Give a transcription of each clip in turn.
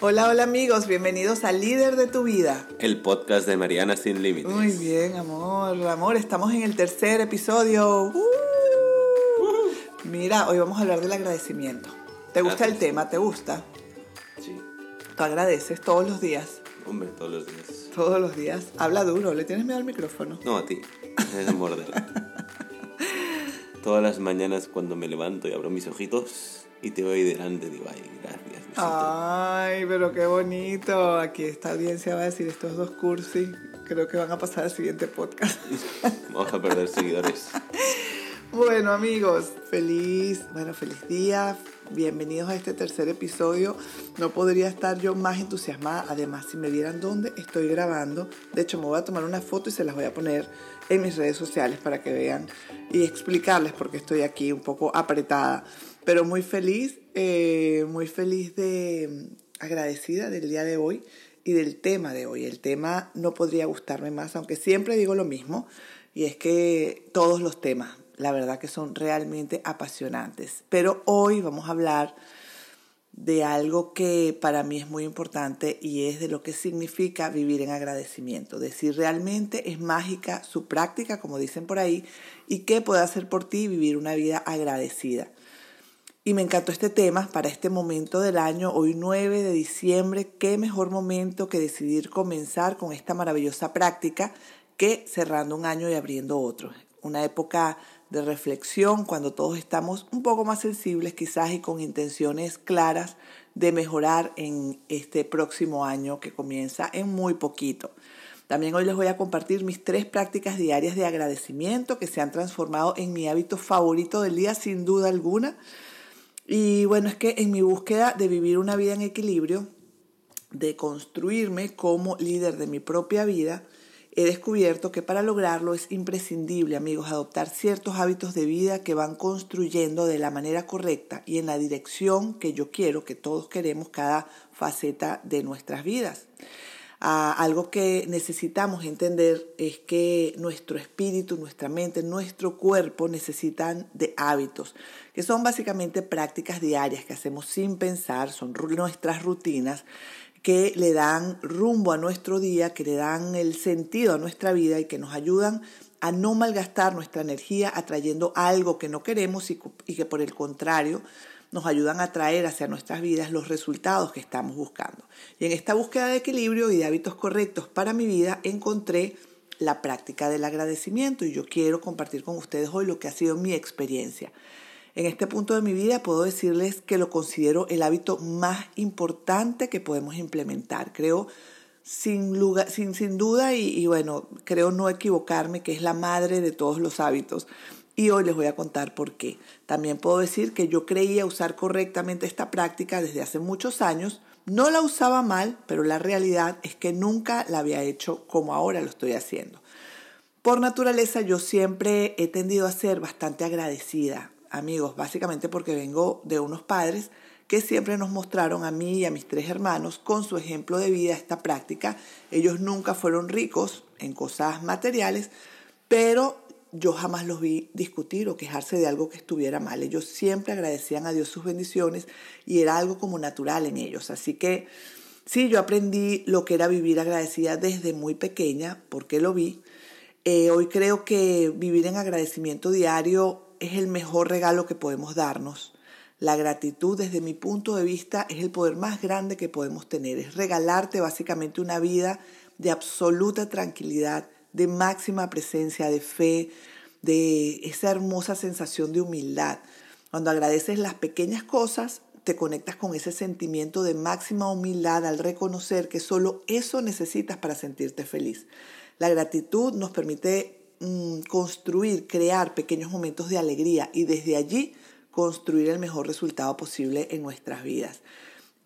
Hola, hola amigos, bienvenidos a Líder de tu Vida. El podcast de Mariana Sin Límites. Muy bien, amor, amor, estamos en el tercer episodio. Uh. Mira, hoy vamos a hablar del agradecimiento. ¿Te gusta el tema? ¿Te gusta? Sí. ¿Tú agradeces todos los días? Hombre, todos los días. Todos los días. Habla duro, ¿le tienes miedo al micrófono? No, a ti. Es morder. Todas las mañanas cuando me levanto y abro mis ojitos y te voy delante, digo, ay, gracias. Besito". Ay, pero qué bonito. Aquí esta audiencia va a decir estos dos cursis. Creo que van a pasar al siguiente podcast. Vamos a perder seguidores. Bueno amigos, feliz, bueno, feliz día, bienvenidos a este tercer episodio. No podría estar yo más entusiasmada, además si me vieran dónde estoy grabando, de hecho me voy a tomar una foto y se las voy a poner en mis redes sociales para que vean y explicarles por qué estoy aquí un poco apretada, pero muy feliz, eh, muy feliz de agradecida del día de hoy y del tema de hoy. El tema no podría gustarme más, aunque siempre digo lo mismo, y es que todos los temas, la verdad que son realmente apasionantes. Pero hoy vamos a hablar de algo que para mí es muy importante y es de lo que significa vivir en agradecimiento, de si realmente es mágica su práctica, como dicen por ahí, y qué puede hacer por ti vivir una vida agradecida. Y me encantó este tema para este momento del año, hoy 9 de diciembre, qué mejor momento que decidir comenzar con esta maravillosa práctica que cerrando un año y abriendo otro. Una época de reflexión cuando todos estamos un poco más sensibles quizás y con intenciones claras de mejorar en este próximo año que comienza en muy poquito. También hoy les voy a compartir mis tres prácticas diarias de agradecimiento que se han transformado en mi hábito favorito del día sin duda alguna. Y bueno, es que en mi búsqueda de vivir una vida en equilibrio, de construirme como líder de mi propia vida, he descubierto que para lograrlo es imprescindible, amigos, adoptar ciertos hábitos de vida que van construyendo de la manera correcta y en la dirección que yo quiero, que todos queremos cada faceta de nuestras vidas. Algo que necesitamos entender es que nuestro espíritu, nuestra mente, nuestro cuerpo necesitan de hábitos, que son básicamente prácticas diarias que hacemos sin pensar, son nuestras rutinas que le dan rumbo a nuestro día, que le dan el sentido a nuestra vida y que nos ayudan a no malgastar nuestra energía atrayendo algo que no queremos y que por el contrario nos ayudan a traer hacia nuestras vidas los resultados que estamos buscando. Y en esta búsqueda de equilibrio y de hábitos correctos para mi vida encontré la práctica del agradecimiento y yo quiero compartir con ustedes hoy lo que ha sido mi experiencia. En este punto de mi vida puedo decirles que lo considero el hábito más importante que podemos implementar. Creo sin, lugar, sin, sin duda y, y bueno, creo no equivocarme que es la madre de todos los hábitos. Y hoy les voy a contar por qué. También puedo decir que yo creía usar correctamente esta práctica desde hace muchos años. No la usaba mal, pero la realidad es que nunca la había hecho como ahora lo estoy haciendo. Por naturaleza yo siempre he tendido a ser bastante agradecida, amigos, básicamente porque vengo de unos padres que siempre nos mostraron a mí y a mis tres hermanos con su ejemplo de vida esta práctica. Ellos nunca fueron ricos en cosas materiales, pero yo jamás los vi discutir o quejarse de algo que estuviera mal. Ellos siempre agradecían a Dios sus bendiciones y era algo como natural en ellos. Así que sí, yo aprendí lo que era vivir agradecida desde muy pequeña, porque lo vi. Eh, hoy creo que vivir en agradecimiento diario es el mejor regalo que podemos darnos. La gratitud desde mi punto de vista es el poder más grande que podemos tener. Es regalarte básicamente una vida de absoluta tranquilidad, de máxima presencia, de fe, de esa hermosa sensación de humildad. Cuando agradeces las pequeñas cosas, te conectas con ese sentimiento de máxima humildad al reconocer que solo eso necesitas para sentirte feliz. La gratitud nos permite mmm, construir, crear pequeños momentos de alegría y desde allí construir el mejor resultado posible en nuestras vidas.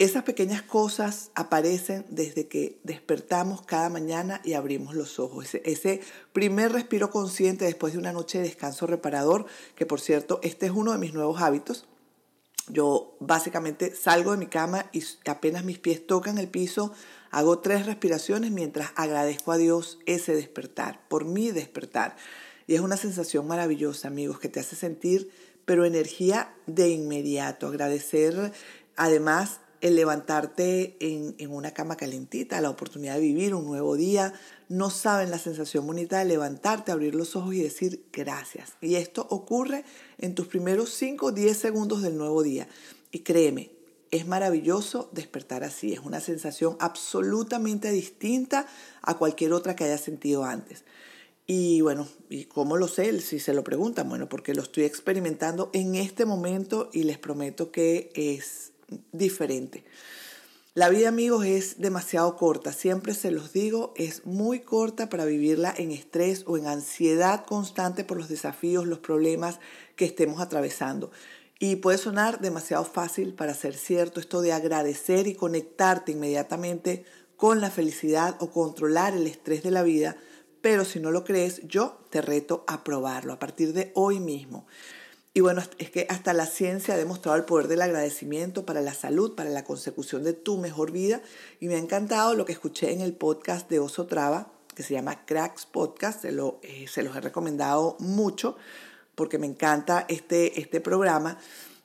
Esas pequeñas cosas aparecen desde que despertamos cada mañana y abrimos los ojos. Ese, primer respiro consciente después de una noche de descanso reparador, que por cierto, este es uno de mis nuevos hábitos. Yo básicamente salgo de mi cama y apenas mis pies tocan el piso, hago tres respiraciones mientras agradezco a Dios ese despertar, por mi despertar. Y es una sensación maravillosa, amigos, que te hace sentir, pero energía de inmediato. Agradecer además el levantarte en, en, una cama calentita, la oportunidad de vivir un nuevo día. No saben la sensación bonita de levantarte, abrir los ojos y decir gracias. Y esto ocurre en tus primeros 5 o 10 segundos del nuevo día. Y créeme, es maravilloso despertar así. Es una sensación absolutamente distinta a cualquier otra que hayas sentido antes. Y bueno, ¿y cómo lo sé? Si se lo preguntan, bueno, porque lo estoy experimentando en este momento y les prometo que es diferente. La vida, amigos, es demasiado corta. Siempre se los digo, es muy corta para vivirla en estrés o en ansiedad constante por los desafíos, los problemas que estemos atravesando. Y puede sonar demasiado fácil para ser cierto esto de agradecer y conectarte inmediatamente con la felicidad o controlar el estrés de la vida, pero si no lo crees, yo te reto a probarlo a partir de hoy mismo. Y bueno, es que hasta la ciencia ha demostrado el poder del agradecimiento para la salud, para la consecución de tu mejor vida. Y me ha encantado lo que escuché en el podcast de Oso Traba, que se llama Cracks Podcast. Se, lo, eh, se los he recomendado mucho porque me encanta este, este programa.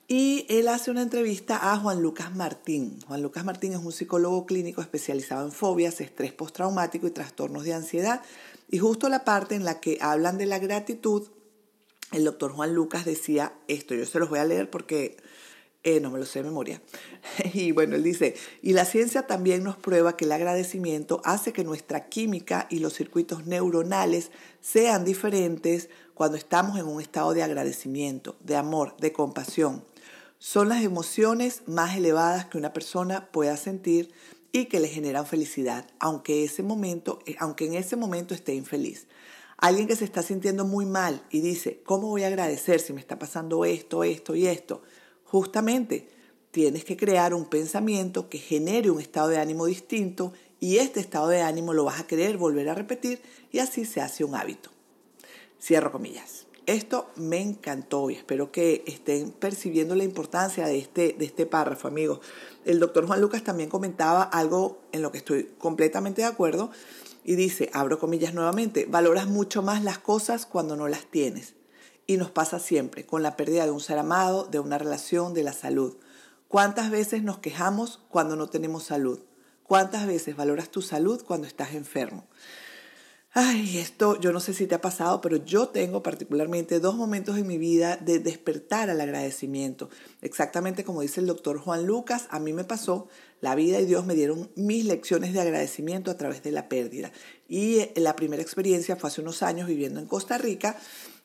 Y él hace una entrevista a Juan Lucas Martín. Juan Lucas Martín es un psicólogo clínico especializado en fobias, estrés postraumático y trastornos de ansiedad. Y justo la parte en la que hablan de la gratitud el doctor Juan Lucas decía esto, yo se los voy a leer porque eh, no me lo sé de memoria. y bueno, él dice, y la ciencia también nos prueba que el agradecimiento hace que nuestra química y los circuitos neuronales sean diferentes cuando estamos en un estado de agradecimiento, de amor, de compasión. Son las emociones más elevadas que una persona pueda sentir y que le generan felicidad, aunque, eh, aunque en ese momento esté infeliz. Alguien que se está sintiendo muy mal y dice, ¿cómo voy a agradecer si me está pasando esto, esto y esto? Justamente, tienes que crear un pensamiento que genere un estado de ánimo distinto y este estado de ánimo lo vas a querer volver a repetir y así se hace un hábito. Cierro comillas. Esto me encantó y espero que estén percibiendo la importancia de este, de este párrafo, amigos. El doctor Juan Lucas también comentaba algo en lo que estoy completamente de acuerdo y dice, abro comillas nuevamente, valoras mucho más las cosas cuando no las tienes. Y nos pasa siempre, con la pérdida de un ser amado, de una relación, de la salud. ¿Cuántas veces nos quejamos cuando no tenemos salud? ¿Cuántas veces valoras tu salud cuando estás enfermo? Ay, esto yo no sé si te ha pasado, pero yo tengo particularmente dos momentos en mi vida de despertar al agradecimiento. Exactamente como dice el doctor Juan Lucas, a mí me pasó, la vida y Dios me dieron mis lecciones de agradecimiento a través de la pérdida. Y eh, la primera experiencia fue hace unos años viviendo en Costa Rica.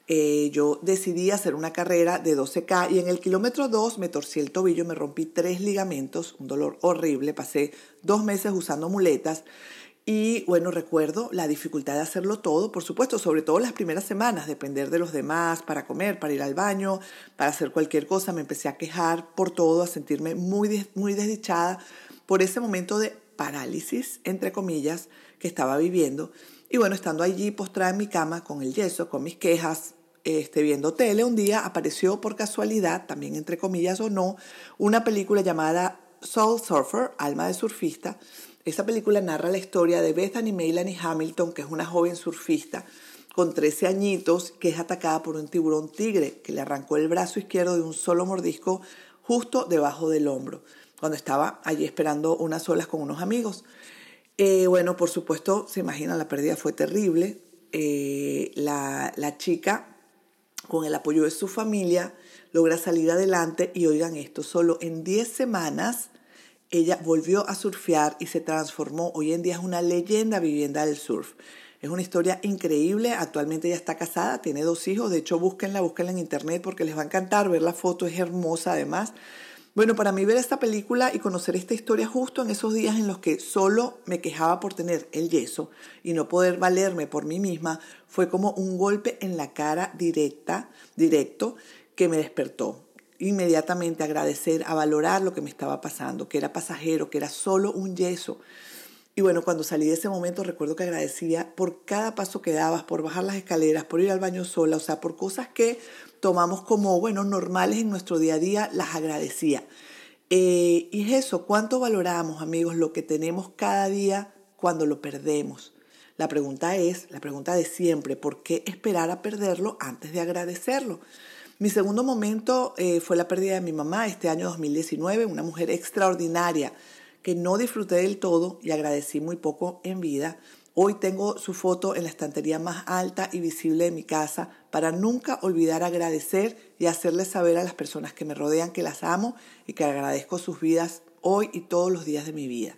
Eh, yo decidí hacer una carrera de 12K y en el kilómetro 2 me torcí el tobillo, me rompí tres ligamentos, un dolor horrible, pasé dos meses usando muletas. Y bueno, recuerdo la dificultad de hacerlo todo, por supuesto, sobre todo las primeras semanas, depender de los demás para comer, para ir al baño, para hacer cualquier cosa. Me empecé a quejar por todo, a sentirme muy, muy desdichada por ese momento de parálisis, entre comillas, que estaba viviendo. Y bueno, estando allí postrada en mi cama con el yeso, con mis quejas, este, viendo tele, un día apareció por casualidad, también entre comillas o no, una película llamada Soul Surfer, Alma de Surfista, esa película narra la historia de Bethany Melanie Hamilton, que es una joven surfista con 13 añitos que es atacada por un tiburón tigre que le arrancó el brazo izquierdo de un solo mordisco justo debajo del hombro, cuando estaba allí esperando unas olas con unos amigos. Eh, bueno, por supuesto, se imagina, la pérdida fue terrible. Eh, la, la chica, con el apoyo de su familia, logra salir adelante y oigan esto, solo en 10 semanas ella volvió a surfear y se transformó. Hoy en día es una leyenda vivienda del surf. Es una historia increíble. Actualmente ella está casada, tiene dos hijos. De hecho, búsquenla, búsquenla en internet porque les va a encantar ver la foto. Es hermosa además. Bueno, para mí ver esta película y conocer esta historia justo en esos días en los que solo me quejaba por tener el yeso y no poder valerme por mí misma, fue como un golpe en la cara directa, directo, que me despertó inmediatamente agradecer, a valorar lo que me estaba pasando, que era pasajero, que era solo un yeso. Y bueno, cuando salí de ese momento recuerdo que agradecía por cada paso que dabas, por bajar las escaleras, por ir al baño sola, o sea, por cosas que tomamos como, bueno, normales en nuestro día a día, las agradecía. Eh, y es eso, ¿cuánto valoramos, amigos, lo que tenemos cada día cuando lo perdemos? La pregunta es, la pregunta de siempre, ¿por qué esperar a perderlo antes de agradecerlo? Mi segundo momento eh, fue la pérdida de mi mamá este año 2019, una mujer extraordinaria que no disfruté del todo y agradecí muy poco en vida. Hoy tengo su foto en la estantería más alta y visible de mi casa para nunca olvidar agradecer y hacerles saber a las personas que me rodean que las amo y que agradezco sus vidas hoy y todos los días de mi vida.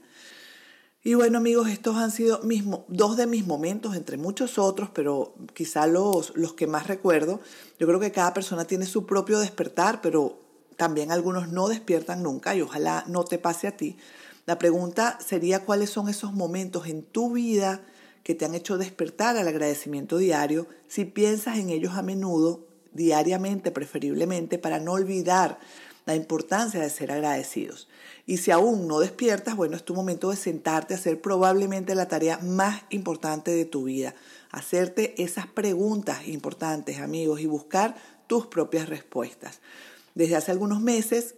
Y bueno amigos, estos han sido dos de mis momentos, entre muchos otros, pero quizá los, los que más recuerdo. Yo creo que cada persona tiene su propio despertar, pero también algunos no despiertan nunca y ojalá no te pase a ti. La pregunta sería cuáles son esos momentos en tu vida que te han hecho despertar al agradecimiento diario, si piensas en ellos a menudo, diariamente preferiblemente, para no olvidar la importancia de ser agradecidos. Y si aún no despiertas, bueno, es tu momento de sentarte a hacer probablemente la tarea más importante de tu vida, hacerte esas preguntas importantes, amigos, y buscar tus propias respuestas. Desde hace algunos meses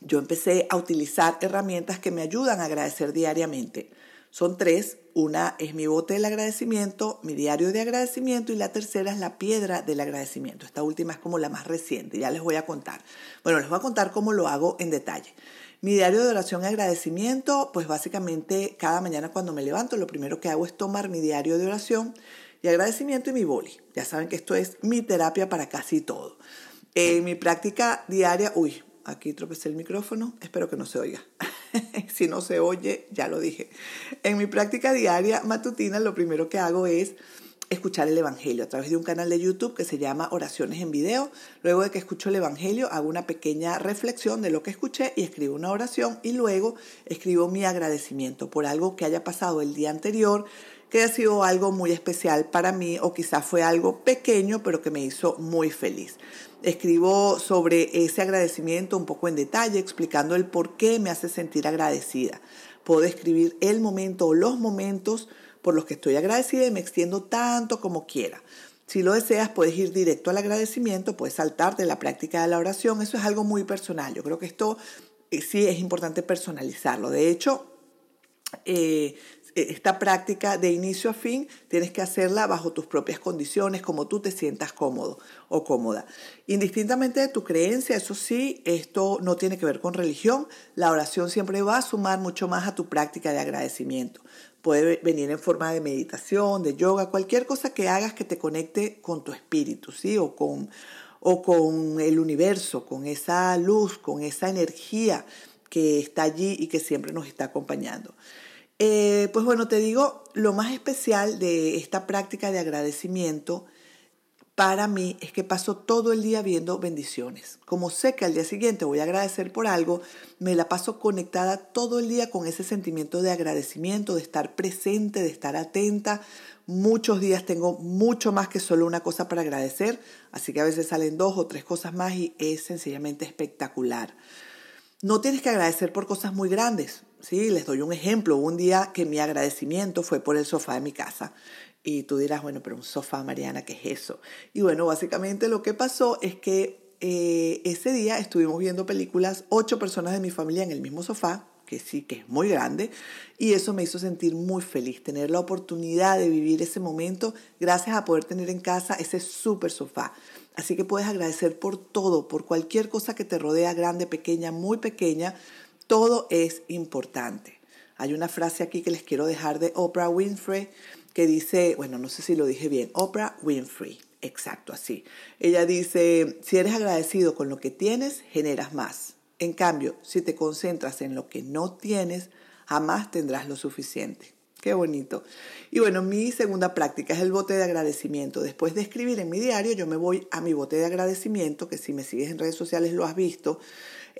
yo empecé a utilizar herramientas que me ayudan a agradecer diariamente. Son tres. Una es mi bote del agradecimiento, mi diario de agradecimiento y la tercera es la piedra del agradecimiento. Esta última es como la más reciente, ya les voy a contar. Bueno, les voy a contar cómo lo hago en detalle. Mi diario de oración y agradecimiento, pues básicamente cada mañana cuando me levanto lo primero que hago es tomar mi diario de oración y agradecimiento y mi boli. Ya saben que esto es mi terapia para casi todo. En mi práctica diaria, uy, Aquí tropecé el micrófono, espero que no se oiga. si no se oye, ya lo dije. En mi práctica diaria matutina, lo primero que hago es escuchar el Evangelio a través de un canal de YouTube que se llama Oraciones en Video. Luego de que escucho el Evangelio, hago una pequeña reflexión de lo que escuché y escribo una oración y luego escribo mi agradecimiento por algo que haya pasado el día anterior, que haya sido algo muy especial para mí o quizás fue algo pequeño pero que me hizo muy feliz. Escribo sobre ese agradecimiento un poco en detalle, explicando el por qué me hace sentir agradecida. Puedo escribir el momento o los momentos por los que estoy agradecida y me extiendo tanto como quiera. Si lo deseas, puedes ir directo al agradecimiento, puedes saltarte la práctica de la oración. Eso es algo muy personal. Yo creo que esto eh, sí es importante personalizarlo. De hecho, eh, esta práctica de inicio a fin tienes que hacerla bajo tus propias condiciones, como tú te sientas cómodo o cómoda. Indistintamente de tu creencia, eso sí, esto no tiene que ver con religión, la oración siempre va a sumar mucho más a tu práctica de agradecimiento. Puede venir en forma de meditación, de yoga, cualquier cosa que hagas que te conecte con tu espíritu, ¿sí? O con, o con el universo, con esa luz, con esa energía que está allí y que siempre nos está acompañando. Eh, pues bueno, te digo, lo más especial de esta práctica de agradecimiento para mí es que paso todo el día viendo bendiciones. Como sé que al día siguiente voy a agradecer por algo, me la paso conectada todo el día con ese sentimiento de agradecimiento, de estar presente, de estar atenta. Muchos días tengo mucho más que solo una cosa para agradecer, así que a veces salen dos o tres cosas más y es sencillamente espectacular. No tienes que agradecer por cosas muy grandes. Sí, les doy un ejemplo. Un día que mi agradecimiento fue por el sofá de mi casa. Y tú dirás, bueno, pero un sofá, Mariana, ¿qué es eso? Y bueno, básicamente lo que pasó es que eh, ese día estuvimos viendo películas, ocho personas de mi familia en el mismo sofá, que sí, que es muy grande, y eso me hizo sentir muy feliz, tener la oportunidad de vivir ese momento gracias a poder tener en casa ese súper sofá. Así que puedes agradecer por todo, por cualquier cosa que te rodea, grande, pequeña, muy pequeña. Todo es importante. Hay una frase aquí que les quiero dejar de Oprah Winfrey que dice, bueno, no sé si lo dije bien, Oprah Winfrey, exacto, así. Ella dice, si eres agradecido con lo que tienes, generas más. En cambio, si te concentras en lo que no tienes, jamás tendrás lo suficiente. Qué bonito. Y bueno, mi segunda práctica es el bote de agradecimiento. Después de escribir en mi diario, yo me voy a mi bote de agradecimiento, que si me sigues en redes sociales lo has visto.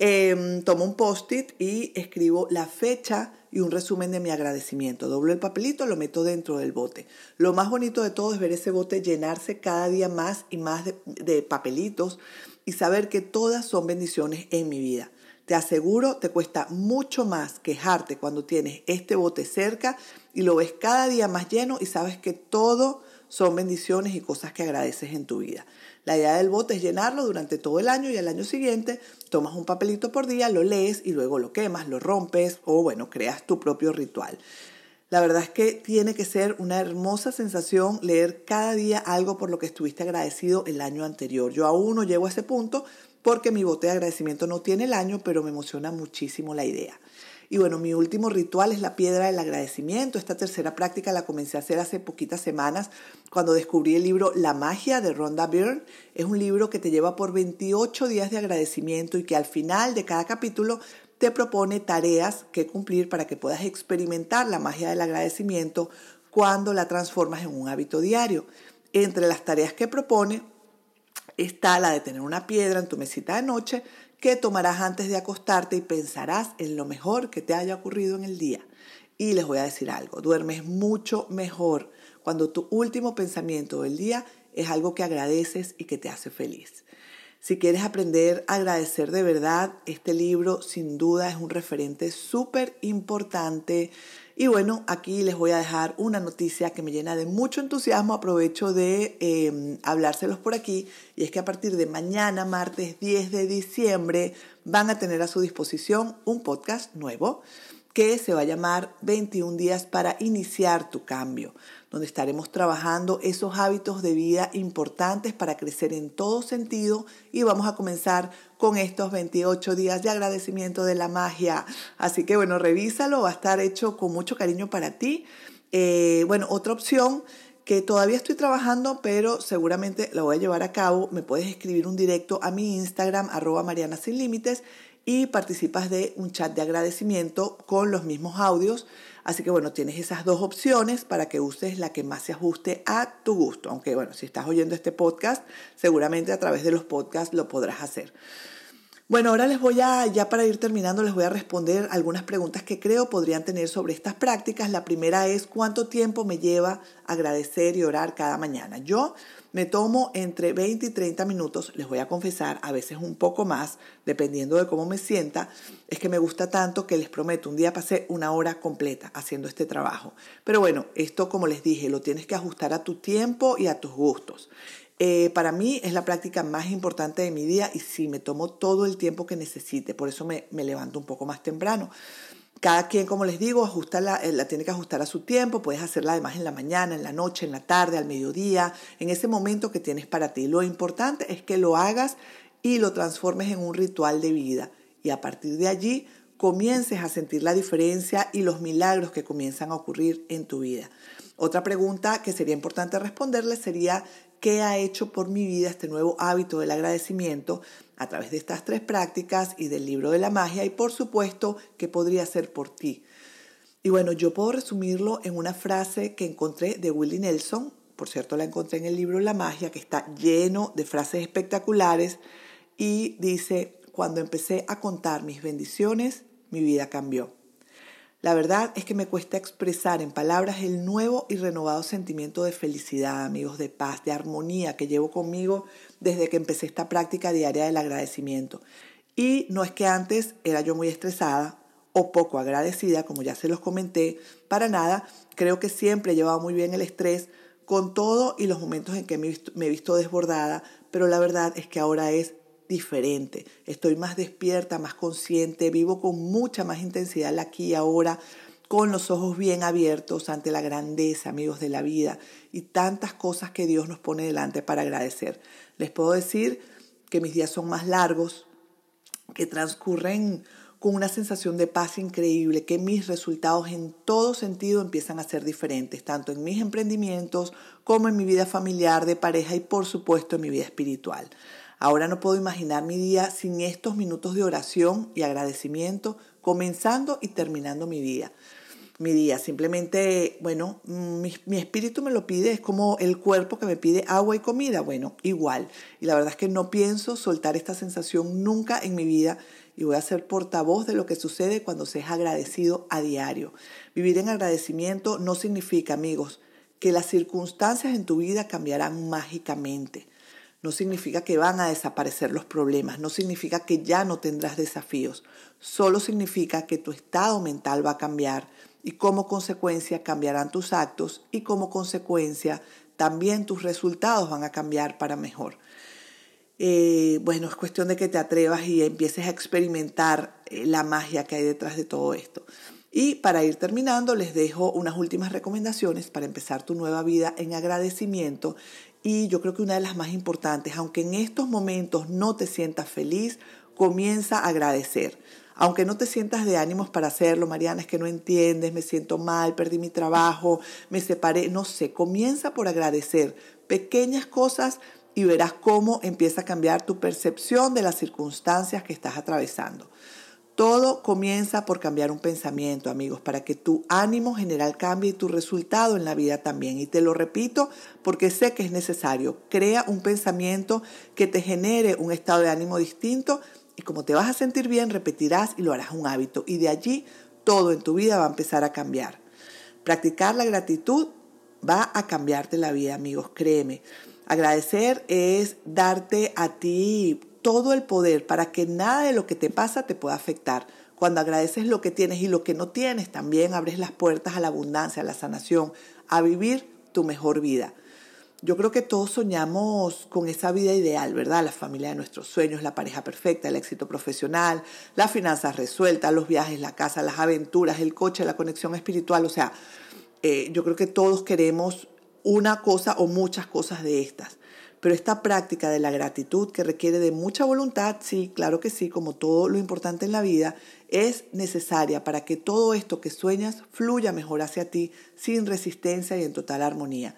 Em, tomo un post-it y escribo la fecha y un resumen de mi agradecimiento. Doblo el papelito, lo meto dentro del bote. Lo más bonito de todo es ver ese bote llenarse cada día más y más de papelitos y saber que todas son bendiciones en mi vida. Te aseguro, te cuesta mucho más quejarte cuando tienes este bote cerca y lo ves cada día más lleno y sabes que todo son bendiciones y cosas que agradeces en tu vida. La idea del bote es llenarlo durante todo el año y al año siguiente tomas un papelito por día, lo lees y luego lo quemas, lo rompes o bueno, creas tu propio ritual. La verdad es que tiene que ser una hermosa sensación leer cada día algo por lo que estuviste agradecido el año anterior. Yo aún no llego a ese punto porque mi bote de agradecimiento no tiene el año, pero me emociona muchísimo la idea. Y bueno, mi último ritual es la piedra del agradecimiento. Esta tercera práctica la comencé a hacer hace poquitas semanas cuando descubrí el libro La magia de Rhonda Byrne. Es un libro que te lleva por 28 días de agradecimiento y que al final de cada capítulo te propone tareas que cumplir para que puedas experimentar la magia del agradecimiento cuando la transformas en un hábito diario. Entre las tareas que propone está la de tener una piedra en tu mesita de noche que tomarás antes de acostarte y pensarás en lo mejor que te haya ocurrido en el día. Y les voy a decir algo, duermes mucho mejor cuando tu último pensamiento del día es algo que agradeces y que te hace feliz. Si quieres aprender a agradecer de verdad, este libro sin duda es un referente súper importante. Y bueno, aquí les voy a dejar una noticia que me llena de mucho entusiasmo. Aprovecho de em, hablárselos por aquí. Y es que a partir de mañana, martes 10 de diciembre, van a tener a su disposición un podcast nuevo que se va a llamar 21 días para iniciar tu cambio donde estaremos trabajando esos hábitos de vida importantes para crecer en todo sentido y vamos a comenzar con estos 28 días de agradecimiento de la magia. Así que bueno, revísalo, va a estar hecho con mucho cariño para ti. Eh, bueno, otra opción que todavía estoy trabajando, pero seguramente la voy a llevar a cabo. Me puedes escribir un directo a mi Instagram, arroba Mariana Sin Límites, y participas de un chat de agradecimiento con los mismos audios Así que bueno, tienes esas dos opciones para que uses la que más se ajuste a tu gusto. Aunque bueno, si estás oyendo este podcast, seguramente a través de los podcasts lo podrás hacer. Bueno, ahora les voy a, ya para ir terminando, les voy a responder algunas preguntas que creo podrían tener sobre estas prácticas. La primera es, ¿cuánto tiempo me lleva agradecer y orar cada mañana? Yo me tomo entre 20 y 30 minutos, les voy a confesar, a veces un poco más, dependiendo de cómo me sienta. Es que me gusta tanto que les prometo, un día pasé una hora completa haciendo este trabajo. Pero bueno, esto como les dije, lo tienes que ajustar a tu tiempo y a tus gustos. Eh, para mí es la práctica más importante de mi día y sí, me tomo todo el tiempo que necesite, por eso me, me levanto un poco más temprano. Cada quien, como les digo, ajusta la, eh, la, tiene que ajustar a su tiempo. Puedes hacerla además en la mañana, en la noche, en la tarde, al mediodía, en ese momento que tienes para ti. Lo importante es que lo hagas y lo transformes en un ritual de vida. Y a partir de allí comiences a sentir la diferencia y los milagros que comienzan a ocurrir en tu vida. Otra pregunta que sería importante responderle sería, ¿qué ha hecho por mi vida este nuevo hábito del agradecimiento? a través de estas tres prácticas y del libro de la magia y por supuesto que podría ser por ti. Y bueno, yo puedo resumirlo en una frase que encontré de Willie Nelson, por cierto la encontré en el libro La magia, que está lleno de frases espectaculares y dice, cuando empecé a contar mis bendiciones, mi vida cambió. La verdad es que me cuesta expresar en palabras el nuevo y renovado sentimiento de felicidad, amigos, de paz, de armonía que llevo conmigo desde que empecé esta práctica diaria del agradecimiento. Y no es que antes era yo muy estresada o poco agradecida, como ya se los comenté, para nada. Creo que siempre he llevado muy bien el estrés con todo y los momentos en que me he visto, desbordada, pero la verdad es que ahora es diferente. Estoy más despierta, más consciente, vivo con mucha más intensidad aquí y ahora, con los ojos bien abiertos ante la grandeza, amigos de la vida, y tantas cosas que Dios nos pone delante para agradecer. Les puedo decir que mis días son más largos, que transcurren con una sensación de paz increíble, que mis resultados en todo sentido empiezan a ser diferentes, tanto en mis emprendimientos como en mi vida familiar, de pareja y por supuesto en mi vida espiritual. Ahora no puedo imaginar mi día sin estos minutos de oración y agradecimiento, comenzando y terminando mi día. Mi día, simplemente, bueno, mi, mi, espíritu me lo pide, es como el cuerpo que me pide agua y comida, bueno, igual. Y la verdad es que no pienso soltar esta sensación nunca en mi vida y voy a ser portavoz de lo que sucede cuando se es agradecido a diario. Vivir en agradecimiento no significa, amigos, que las circunstancias en tu vida cambiarán mágicamente no significa que van a desaparecer los problemas, no significa que ya no tendrás desafíos, solo significa que tu estado mental va a cambiar y como consecuencia cambiarán tus actos y como consecuencia también tus resultados van a cambiar para mejor. Eh, bueno, es cuestión de que te atrevas y empieces a experimentar eh, la magia que hay detrás de todo esto. Y para ir terminando, les dejo unas últimas recomendaciones para empezar tu nueva vida en agradecimiento. Y yo creo que una de las más importantes, aunque en estos momentos no te sientas feliz, comienza a agradecer. Aunque no te sientas de ánimos para hacerlo, Mariana, es que no entiendes, me siento mal, perdí mi trabajo, me separé, no sé, comienza por agradecer pequeñas cosas y verás cómo empieza a cambiar tu percepción de las circunstancias que estás atravesando. Todo comienza por cambiar un pensamiento, amigos, para que tu ánimo general cambie y tu resultado en la vida también. Y te lo repito porque sé que es necesario. Crea un pensamiento que te genere un estado de ánimo distinto y como te vas a sentir bien, repetirás y lo harás un hábito. Y de allí todo en tu vida va a empezar a cambiar. Practicar la gratitud va a cambiarte la vida, amigos, créeme. Agradecer es darte a ti todo el poder para que nada de lo que te pasa te pueda afectar. Cuando agradeces lo que tienes y lo que no tienes, también abres las puertas a la abundancia, a la sanación, a vivir tu mejor vida. Yo creo que todos soñamos con esa vida ideal, ¿verdad? La familia de nuestros sueños, la pareja perfecta, el éxito profesional, las finanzas resueltas, los viajes, la casa, las aventuras, el coche, la conexión espiritual. O sea, eh, yo creo que todos queremos una cosa o muchas cosas de estas. Pero esta práctica de la gratitud que requiere de mucha voluntad, sí, claro que sí, como todo lo importante en la vida, es necesaria para que todo esto que sueñas fluya mejor hacia ti sin resistencia y en total armonía.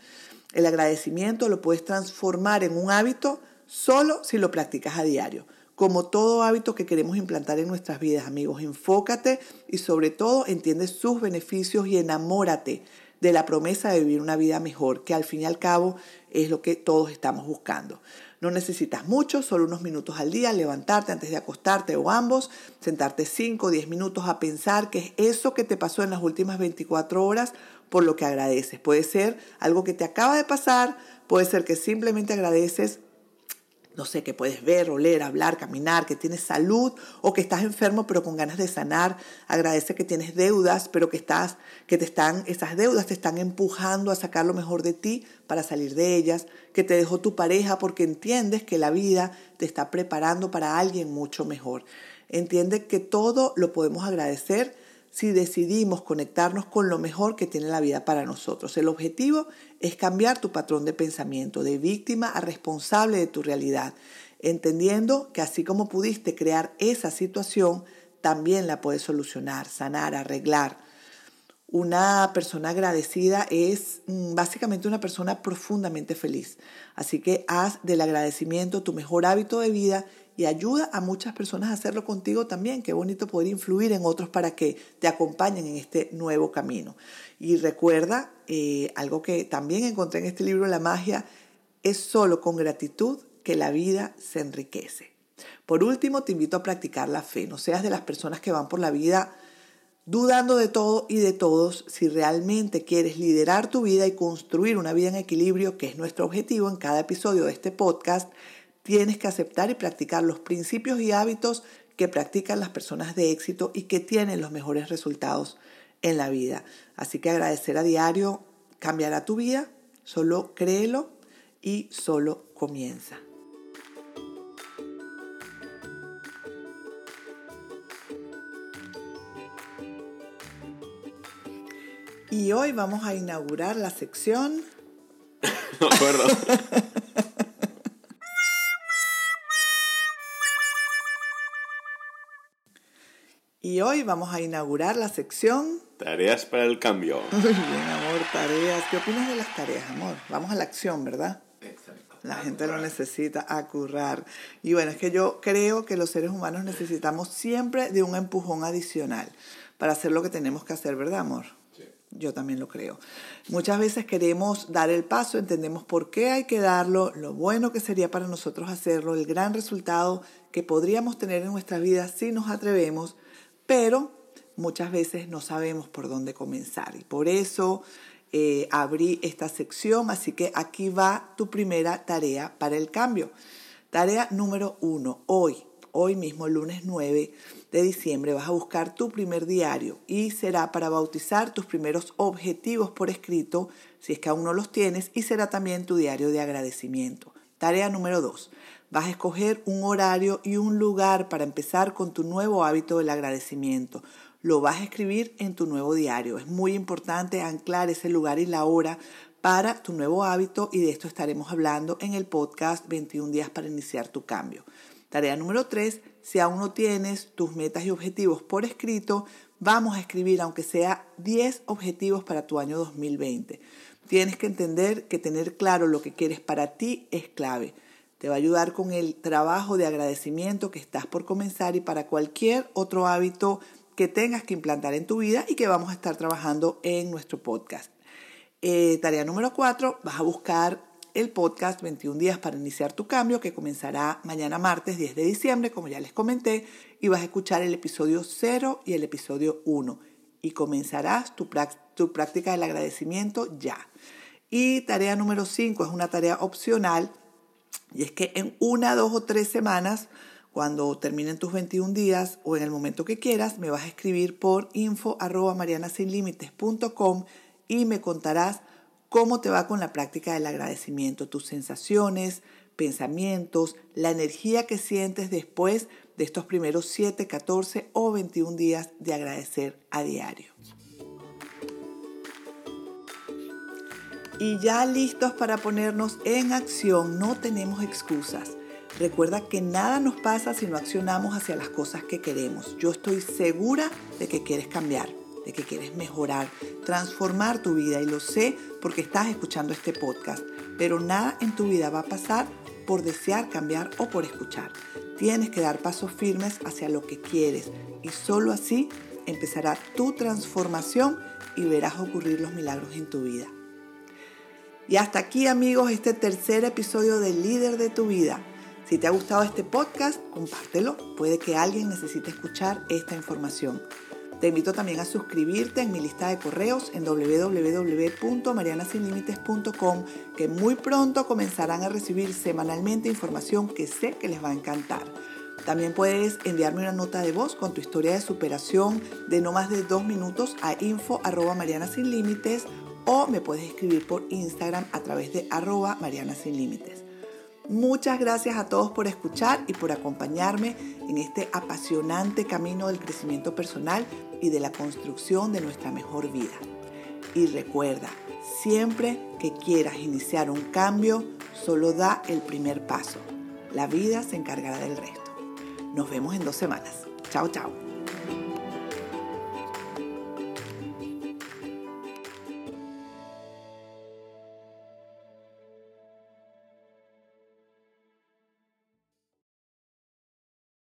El agradecimiento lo puedes transformar en un hábito solo si lo practicas a diario. Como todo hábito que queremos implantar en nuestras vidas, amigos, enfócate y sobre todo entiende sus beneficios y enamórate de la promesa de vivir una vida mejor, que al fin y al cabo es lo que todos estamos buscando. No necesitas mucho, solo unos minutos al día, levantarte antes de acostarte o ambos, sentarte 5 o 10 minutos a pensar qué es eso que te pasó en las últimas 24 horas por lo que agradeces. Puede ser algo que te acaba de pasar, puede ser que simplemente agradeces no sé, que puedes ver, oler, hablar, caminar, que tienes salud o que estás enfermo pero con ganas de sanar. Agradece que tienes deudas, pero que estás que te están esas deudas te están empujando a sacar lo mejor de ti para salir de ellas, que te dejó tu pareja porque entiendes que la vida te está preparando para alguien mucho mejor. Entiende que todo lo podemos agradecer si decidimos conectarnos con lo mejor que tiene la vida para nosotros. El objetivo es cambiar tu patrón de pensamiento, de víctima a responsable de tu realidad, entendiendo que así como pudiste crear esa situación, también la puedes solucionar, sanar, arreglar. Una persona agradecida es mm, básicamente una persona profundamente feliz. Así que haz del agradecimiento tu mejor hábito de vida y ayuda a muchas personas a hacerlo contigo también. Qué bonito poder influir en otros para que te acompañen en este nuevo camino. Y recuerda eh, algo que también encontré en este libro, La magia, es solo con gratitud que la vida se enriquece. Por último, te invito a practicar la fe. No seas de las personas que van por la vida dudando de todo y de todos. Si realmente quieres liderar tu vida y construir una vida en equilibrio, que es nuestro objetivo en cada episodio de este podcast, tienes que aceptar y practicar los principios y hábitos que practican las personas de éxito y que tienen los mejores resultados en la vida. Así que agradecer a diario cambiará tu vida, solo créelo y solo comienza. Y hoy vamos a inaugurar la sección... No acuerdo. hoy vamos a inaugurar la sección... Tareas para el cambio. Muy bien, amor, tareas. ¿Qué opinas de las tareas, amor? Vamos a la acción, ¿verdad? Exacto. La gente lo necesita a currar. Y bueno, es que yo creo que los seres humanos necesitamos siempre de un empujón adicional para hacer lo que tenemos que hacer, ¿verdad, amor? Sí. Yo también lo creo. Muchas veces queremos dar el paso, entendemos por qué hay que darlo, lo bueno que sería para nosotros hacerlo, el gran resultado que podríamos tener en nuestra vida si nos atrevemos, pero muchas veces no sabemos por dónde comenzar. Y por eso eh, abrí esta sección, así que aquí va tu primera tarea para el cambio. Tarea número uno, hoy, hoy mismo, lunes 9 de diciembre, vas a buscar tu primer diario y será para bautizar tus primeros objetivos por escrito, si es que aún no los tienes, y será también tu diario de agradecimiento. Tarea número dos, Vas a escoger un horario y un lugar para empezar con tu nuevo hábito del agradecimiento. Lo vas a escribir en tu nuevo diario. Es muy importante anclar ese lugar y la hora para tu nuevo hábito y de esto estaremos hablando en el podcast 21 días para iniciar tu cambio. Tarea número 3, si aún no tienes tus metas y objetivos por escrito, vamos a escribir aunque sea 10 objetivos para tu año 2020. Tienes que entender que tener claro lo que quieres para ti es clave. Te va a ayudar con el trabajo de agradecimiento que estás por comenzar y para cualquier otro hábito que tengas que implantar en tu vida y que vamos a estar trabajando en nuestro podcast. Eh, tarea número 4, vas a buscar el podcast 21 días para iniciar tu cambio que comenzará mañana martes 10 de diciembre, como ya les comenté, y vas a escuchar el episodio 0 y el episodio 1 y comenzarás tu, tu práctica del agradecimiento ya. Y tarea número 5 es una tarea opcional y es que en una, dos o tres semanas, cuando terminen tus 21 días o en el momento que quieras, me vas a escribir por info y me contarás cómo te va con la práctica del agradecimiento, tus sensaciones, pensamientos, la energía que sientes después de estos primeros 7, 14 o 21 días de agradecer a diario. Y ya listos para ponernos en acción, no tenemos excusas. Recuerda que nada nos pasa si no accionamos hacia las cosas que queremos. Yo estoy segura de que quieres cambiar de que quieres mejorar, transformar tu vida y lo sé porque estás escuchando este podcast, pero nada en tu vida va a pasar por desear cambiar o por escuchar. Tienes que dar pasos firmes hacia lo que quieres y solo así empezará tu transformación y verás ocurrir los milagros en tu vida. Y hasta aquí amigos este tercer episodio del líder de tu vida. Si te ha gustado este podcast, compártelo. Puede que alguien necesite escuchar esta información. Te invito también a suscribirte en mi lista de correos en www.marianasinlimites.com que muy pronto comenzarán a recibir semanalmente información que sé que les va a encantar. También puedes enviarme una nota de voz con tu historia de superación de no más de dos minutos a info o me puedes escribir por Instagram a través de arroba Mariana Sin Límites. Muchas gracias a todos por escuchar y por acompañarme en este apasionante camino del crecimiento personal y de la construcción de nuestra mejor vida. Y recuerda, siempre que quieras iniciar un cambio, solo da el primer paso. La vida se encargará del resto. Nos vemos en dos semanas. Chao, chao.